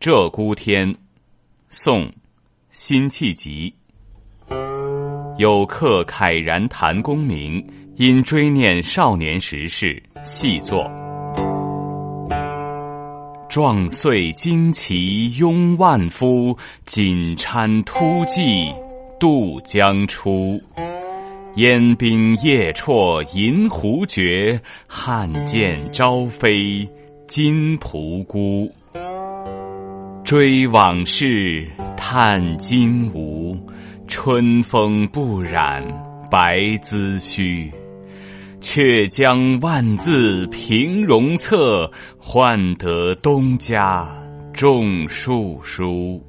鹧鸪天，宋·辛弃疾。有客慨然谈功名，因追念少年时事，细作。壮岁旌旗拥万夫，锦衫突骑渡江出。烟兵夜绰银壶绝，汉剑朝飞金仆孤。追往事，叹今无，春风不染白髭须。却将万字平戎策，换得东家种树书。